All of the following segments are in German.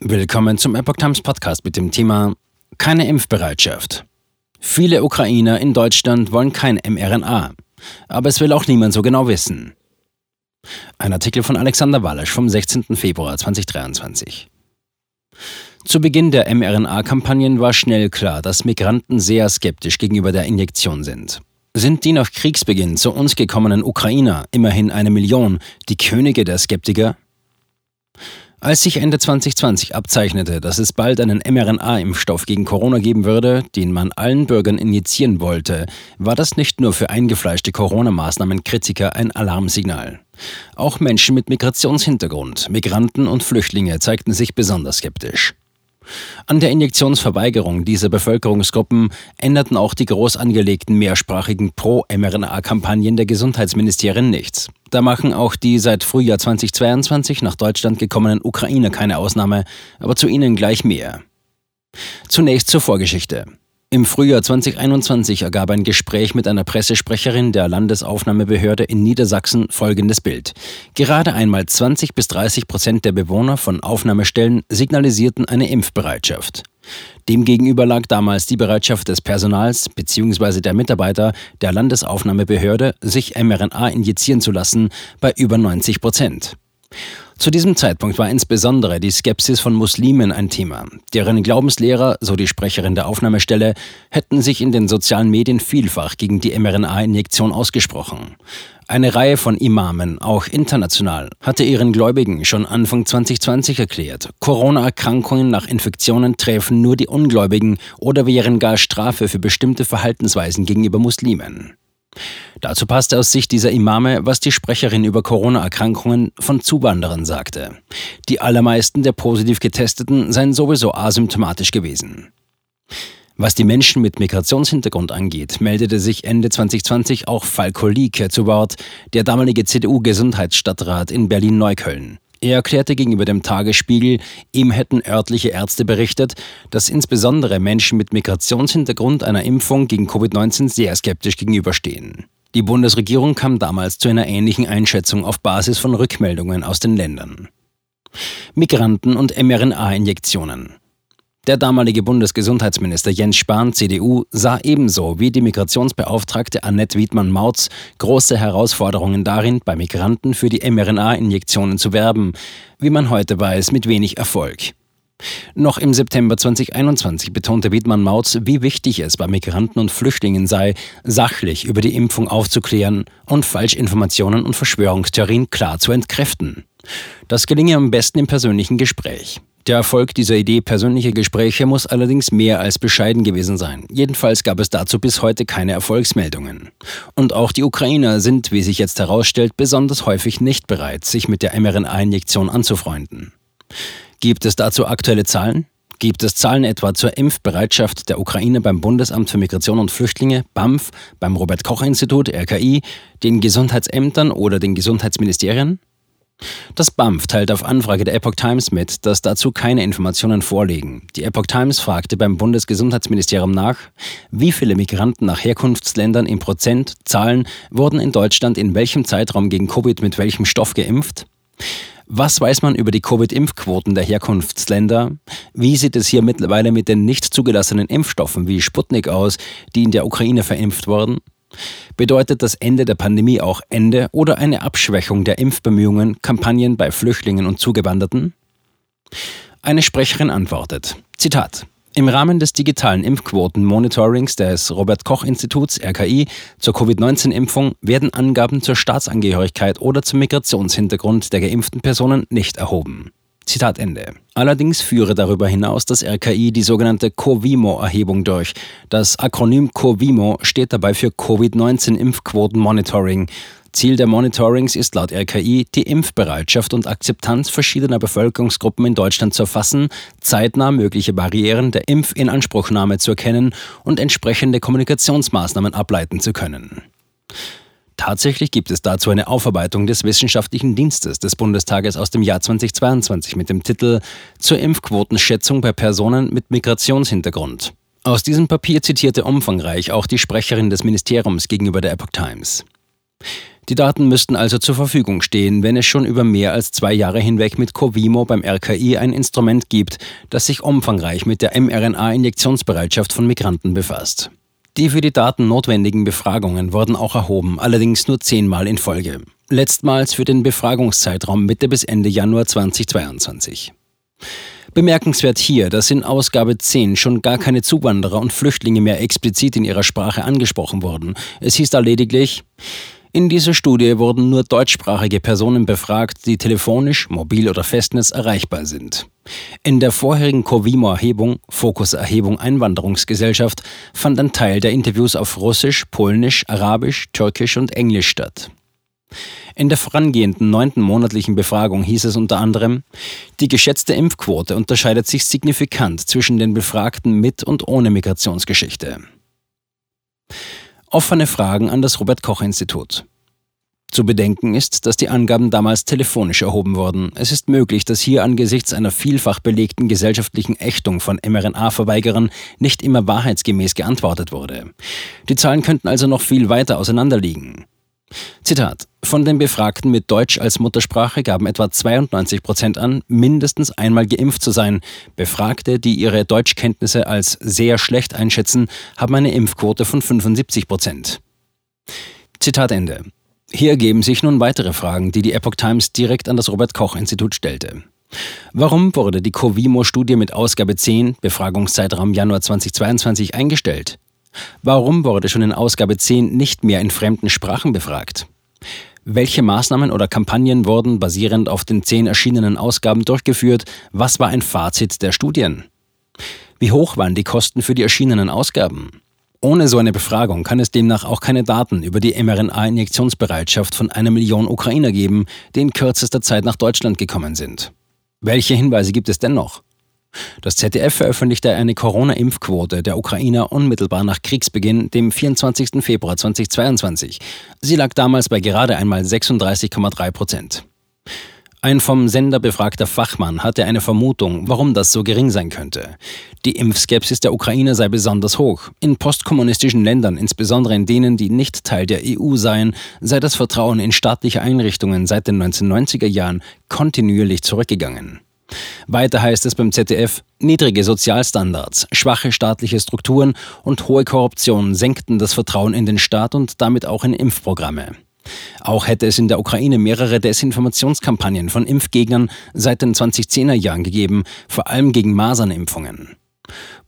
Willkommen zum Epoch Times Podcast mit dem Thema Keine Impfbereitschaft. Viele Ukrainer in Deutschland wollen kein mRNA, aber es will auch niemand so genau wissen. Ein Artikel von Alexander Walasch vom 16. Februar 2023. Zu Beginn der mRNA-Kampagnen war schnell klar, dass Migranten sehr skeptisch gegenüber der Injektion sind. Sind die nach Kriegsbeginn zu uns gekommenen Ukrainer, immerhin eine Million, die Könige der Skeptiker? Als sich Ende 2020 abzeichnete, dass es bald einen mRNA-Impfstoff gegen Corona geben würde, den man allen Bürgern injizieren wollte, war das nicht nur für eingefleischte Corona-Maßnahmen-Kritiker ein Alarmsignal. Auch Menschen mit Migrationshintergrund, Migranten und Flüchtlinge zeigten sich besonders skeptisch. An der Injektionsverweigerung dieser Bevölkerungsgruppen änderten auch die groß angelegten mehrsprachigen Pro-mRNA-Kampagnen der Gesundheitsministerien nichts. Da machen auch die seit Frühjahr 2022 nach Deutschland gekommenen Ukrainer keine Ausnahme, aber zu ihnen gleich mehr. Zunächst zur Vorgeschichte. Im Frühjahr 2021 ergab ein Gespräch mit einer Pressesprecherin der Landesaufnahmebehörde in Niedersachsen folgendes Bild. Gerade einmal 20 bis 30 Prozent der Bewohner von Aufnahmestellen signalisierten eine Impfbereitschaft. Demgegenüber lag damals die Bereitschaft des Personals bzw. der Mitarbeiter der Landesaufnahmebehörde, sich mRNA injizieren zu lassen, bei über 90 Prozent. Zu diesem Zeitpunkt war insbesondere die Skepsis von Muslimen ein Thema. Deren Glaubenslehrer, so die Sprecherin der Aufnahmestelle, hätten sich in den sozialen Medien vielfach gegen die mRNA-Injektion ausgesprochen. Eine Reihe von Imamen, auch international, hatte ihren Gläubigen schon Anfang 2020 erklärt, Corona-Erkrankungen nach Infektionen treffen nur die Ungläubigen oder wären gar Strafe für bestimmte Verhaltensweisen gegenüber Muslimen. Dazu passte aus Sicht dieser Imame, was die Sprecherin über Corona-Erkrankungen von Zuwanderern sagte. Die allermeisten der positiv Getesteten seien sowieso asymptomatisch gewesen. Was die Menschen mit Migrationshintergrund angeht, meldete sich Ende 2020 auch Falko Lieke zu Wort, der damalige CDU-Gesundheitsstadtrat in Berlin-Neukölln. Er erklärte gegenüber dem Tagesspiegel, ihm hätten örtliche Ärzte berichtet, dass insbesondere Menschen mit Migrationshintergrund einer Impfung gegen Covid-19 sehr skeptisch gegenüberstehen. Die Bundesregierung kam damals zu einer ähnlichen Einschätzung auf Basis von Rückmeldungen aus den Ländern. Migranten und mRNA-Injektionen. Der damalige Bundesgesundheitsminister Jens Spahn, CDU, sah ebenso wie die Migrationsbeauftragte Annette Wiedmann-Mautz große Herausforderungen darin, bei Migranten für die mRNA-Injektionen zu werben, wie man heute weiß, mit wenig Erfolg. Noch im September 2021 betonte Wiedmann-Mautz, wie wichtig es bei Migranten und Flüchtlingen sei, sachlich über die Impfung aufzuklären und Falschinformationen und Verschwörungstheorien klar zu entkräften. Das gelinge am besten im persönlichen Gespräch. Der Erfolg dieser Idee persönliche Gespräche muss allerdings mehr als bescheiden gewesen sein. Jedenfalls gab es dazu bis heute keine Erfolgsmeldungen. Und auch die Ukrainer sind, wie sich jetzt herausstellt, besonders häufig nicht bereit, sich mit der mRNA-Injektion anzufreunden. Gibt es dazu aktuelle Zahlen? Gibt es Zahlen etwa zur Impfbereitschaft der Ukraine beim Bundesamt für Migration und Flüchtlinge, BAMF, beim Robert Koch Institut, RKI, den Gesundheitsämtern oder den Gesundheitsministerien? Das BAMF teilt auf Anfrage der Epoch Times mit, dass dazu keine Informationen vorliegen. Die Epoch Times fragte beim Bundesgesundheitsministerium nach, wie viele Migranten nach Herkunftsländern in Prozent, Zahlen wurden in Deutschland in welchem Zeitraum gegen Covid mit welchem Stoff geimpft? Was weiß man über die Covid-Impfquoten der Herkunftsländer? Wie sieht es hier mittlerweile mit den nicht zugelassenen Impfstoffen wie Sputnik aus, die in der Ukraine verimpft wurden? Bedeutet das Ende der Pandemie auch Ende oder eine Abschwächung der Impfbemühungen, Kampagnen bei Flüchtlingen und Zugewanderten? Eine Sprecherin antwortet, Zitat, im Rahmen des digitalen Impfquoten-Monitorings des Robert Koch Instituts RKI zur Covid-19-Impfung werden Angaben zur Staatsangehörigkeit oder zum Migrationshintergrund der geimpften Personen nicht erhoben. Zitat Ende. Allerdings führe darüber hinaus das RKI die sogenannte COVIMO-Erhebung durch. Das Akronym COVIMO steht dabei für Covid-19-Impfquoten-Monitoring. Ziel der Monitorings ist laut RKI, die Impfbereitschaft und Akzeptanz verschiedener Bevölkerungsgruppen in Deutschland zu erfassen, zeitnah mögliche Barrieren der Impfinanspruchnahme zu erkennen und entsprechende Kommunikationsmaßnahmen ableiten zu können. Tatsächlich gibt es dazu eine Aufarbeitung des Wissenschaftlichen Dienstes des Bundestages aus dem Jahr 2022 mit dem Titel Zur Impfquotenschätzung bei Personen mit Migrationshintergrund. Aus diesem Papier zitierte umfangreich auch die Sprecherin des Ministeriums gegenüber der Epoch Times. Die Daten müssten also zur Verfügung stehen, wenn es schon über mehr als zwei Jahre hinweg mit Covimo beim RKI ein Instrument gibt, das sich umfangreich mit der mRNA-Injektionsbereitschaft von Migranten befasst. Die für die Daten notwendigen Befragungen wurden auch erhoben, allerdings nur zehnmal in Folge. Letztmals für den Befragungszeitraum Mitte bis Ende Januar 2022. Bemerkenswert hier, dass in Ausgabe 10 schon gar keine Zuwanderer und Flüchtlinge mehr explizit in ihrer Sprache angesprochen wurden. Es hieß da lediglich, in dieser Studie wurden nur deutschsprachige Personen befragt, die telefonisch, mobil oder Festnetz erreichbar sind. In der vorherigen Covimo-Erhebung, Fokuserhebung Einwanderungsgesellschaft, fand ein Teil der Interviews auf Russisch, Polnisch, Arabisch, Türkisch und Englisch statt. In der vorangehenden neunten monatlichen Befragung hieß es unter anderem, die geschätzte Impfquote unterscheidet sich signifikant zwischen den Befragten mit und ohne Migrationsgeschichte. Offene Fragen an das Robert Koch Institut. Zu bedenken ist, dass die Angaben damals telefonisch erhoben wurden. Es ist möglich, dass hier angesichts einer vielfach belegten gesellschaftlichen Ächtung von mRNA-Verweigerern nicht immer wahrheitsgemäß geantwortet wurde. Die Zahlen könnten also noch viel weiter auseinanderliegen. Zitat. Von den Befragten mit Deutsch als Muttersprache gaben etwa 92 Prozent an, mindestens einmal geimpft zu sein. Befragte, die ihre Deutschkenntnisse als sehr schlecht einschätzen, haben eine Impfquote von 75 Prozent. Zitat Ende. Hier ergeben sich nun weitere Fragen, die die Epoch Times direkt an das Robert Koch Institut stellte. Warum wurde die Covimo-Studie mit Ausgabe 10, Befragungszeitraum Januar 2022, eingestellt? Warum wurde schon in Ausgabe 10 nicht mehr in fremden Sprachen befragt? Welche Maßnahmen oder Kampagnen wurden basierend auf den zehn erschienenen Ausgaben durchgeführt? Was war ein Fazit der Studien? Wie hoch waren die Kosten für die erschienenen Ausgaben? Ohne so eine Befragung kann es demnach auch keine Daten über die mRNA-Injektionsbereitschaft von einer Million Ukrainer geben, die in kürzester Zeit nach Deutschland gekommen sind. Welche Hinweise gibt es dennoch? Das ZDF veröffentlichte eine Corona-Impfquote der Ukrainer unmittelbar nach Kriegsbeginn, dem 24. Februar 2022. Sie lag damals bei gerade einmal 36,3 Prozent. Ein vom Sender befragter Fachmann hatte eine Vermutung, warum das so gering sein könnte. Die Impfskepsis der Ukrainer sei besonders hoch. In postkommunistischen Ländern, insbesondere in denen, die nicht Teil der EU seien, sei das Vertrauen in staatliche Einrichtungen seit den 1990er Jahren kontinuierlich zurückgegangen. Weiter heißt es beim ZDF, niedrige Sozialstandards, schwache staatliche Strukturen und hohe Korruption senkten das Vertrauen in den Staat und damit auch in Impfprogramme. Auch hätte es in der Ukraine mehrere Desinformationskampagnen von Impfgegnern seit den 2010er Jahren gegeben, vor allem gegen Masernimpfungen.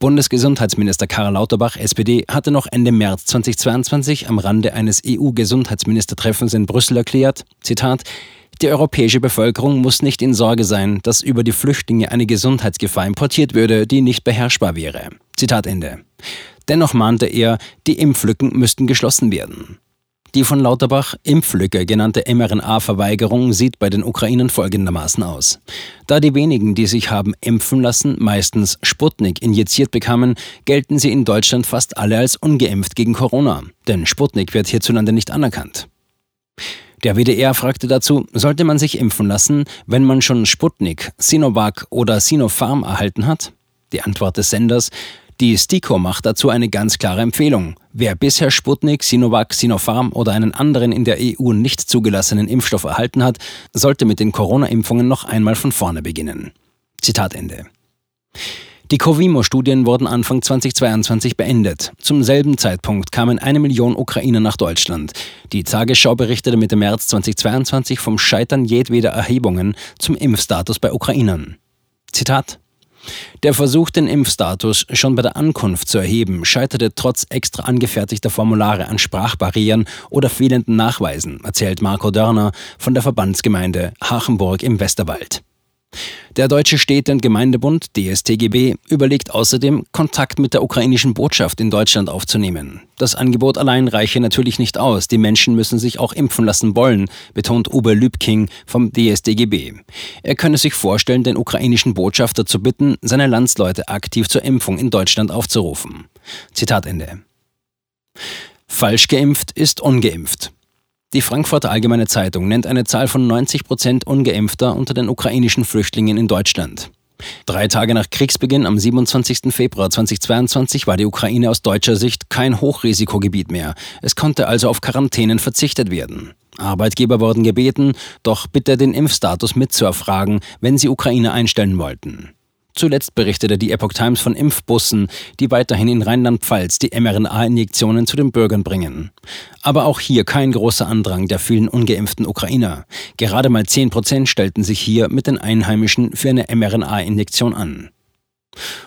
Bundesgesundheitsminister Karl Lauterbach, SPD, hatte noch Ende März 2022 am Rande eines EU-Gesundheitsministertreffens in Brüssel erklärt, Zitat, die europäische Bevölkerung muss nicht in Sorge sein, dass über die Flüchtlinge eine Gesundheitsgefahr importiert würde, die nicht beherrschbar wäre. Zitat Ende. Dennoch mahnte er, die Impflücken müssten geschlossen werden. Die von Lauterbach Impflücke genannte mRNA-Verweigerung sieht bei den Ukrainern folgendermaßen aus. Da die wenigen, die sich haben impfen lassen, meistens Sputnik injiziert bekamen, gelten sie in Deutschland fast alle als ungeimpft gegen Corona, denn Sputnik wird hierzulande nicht anerkannt. Der WDR fragte dazu, sollte man sich impfen lassen, wenn man schon Sputnik, Sinovac oder Sinopharm erhalten hat? Die Antwort des Senders, die STIKO macht dazu eine ganz klare Empfehlung. Wer bisher Sputnik, Sinovac, Sinopharm oder einen anderen in der EU nicht zugelassenen Impfstoff erhalten hat, sollte mit den Corona-Impfungen noch einmal von vorne beginnen. Zitat Ende. Die Covimo-Studien wurden Anfang 2022 beendet. Zum selben Zeitpunkt kamen eine Million Ukrainer nach Deutschland. Die Tagesschau berichtete Mitte März 2022 vom Scheitern jedweder Erhebungen zum Impfstatus bei Ukrainern. Zitat der Versuch, den Impfstatus schon bei der Ankunft zu erheben, scheiterte trotz extra angefertigter Formulare an Sprachbarrieren oder fehlenden Nachweisen, erzählt Marco Dörner von der Verbandsgemeinde Hachenburg im Westerwald. Der Deutsche Städte- und Gemeindebund DSTGB überlegt außerdem, Kontakt mit der ukrainischen Botschaft in Deutschland aufzunehmen. Das Angebot allein reiche natürlich nicht aus. Die Menschen müssen sich auch impfen lassen wollen, betont Uwe Lübking vom DSTGB. Er könne sich vorstellen, den ukrainischen Botschafter zu bitten, seine Landsleute aktiv zur Impfung in Deutschland aufzurufen. Zitat Ende. Falsch geimpft ist ungeimpft. Die Frankfurter Allgemeine Zeitung nennt eine Zahl von 90 Prozent ungeimpfter unter den ukrainischen Flüchtlingen in Deutschland. Drei Tage nach Kriegsbeginn am 27. Februar 2022 war die Ukraine aus deutscher Sicht kein Hochrisikogebiet mehr. Es konnte also auf Quarantänen verzichtet werden. Arbeitgeber wurden gebeten, doch bitte den Impfstatus mitzuerfragen, wenn sie Ukraine einstellen wollten. Zuletzt berichtete die Epoch Times von Impfbussen, die weiterhin in Rheinland-Pfalz die mRNA-Injektionen zu den Bürgern bringen. Aber auch hier kein großer Andrang der vielen ungeimpften Ukrainer. Gerade mal 10 Prozent stellten sich hier mit den Einheimischen für eine mRNA-Injektion an.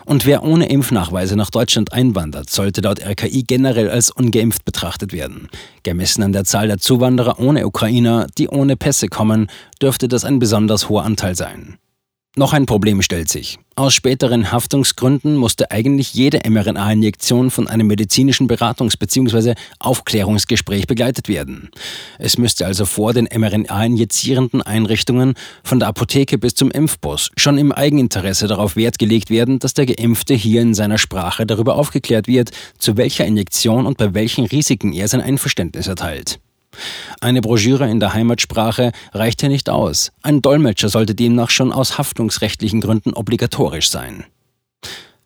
Und wer ohne Impfnachweise nach Deutschland einwandert, sollte laut RKI generell als ungeimpft betrachtet werden. Gemessen an der Zahl der Zuwanderer ohne Ukrainer, die ohne Pässe kommen, dürfte das ein besonders hoher Anteil sein. Noch ein Problem stellt sich. Aus späteren Haftungsgründen musste eigentlich jede mRNA-Injektion von einem medizinischen Beratungs- bzw. Aufklärungsgespräch begleitet werden. Es müsste also vor den mRNA-injizierenden Einrichtungen, von der Apotheke bis zum Impfbus, schon im Eigeninteresse darauf Wert gelegt werden, dass der Geimpfte hier in seiner Sprache darüber aufgeklärt wird, zu welcher Injektion und bei welchen Risiken er sein Einverständnis erteilt. Eine Broschüre in der Heimatsprache reicht hier nicht aus. Ein Dolmetscher sollte demnach schon aus haftungsrechtlichen Gründen obligatorisch sein.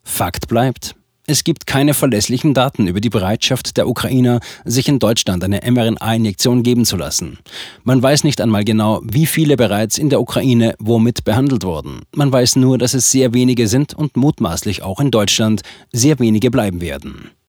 Fakt bleibt, es gibt keine verlässlichen Daten über die Bereitschaft der Ukrainer, sich in Deutschland eine mRNA-Injektion geben zu lassen. Man weiß nicht einmal genau, wie viele bereits in der Ukraine womit behandelt wurden. Man weiß nur, dass es sehr wenige sind und mutmaßlich auch in Deutschland sehr wenige bleiben werden.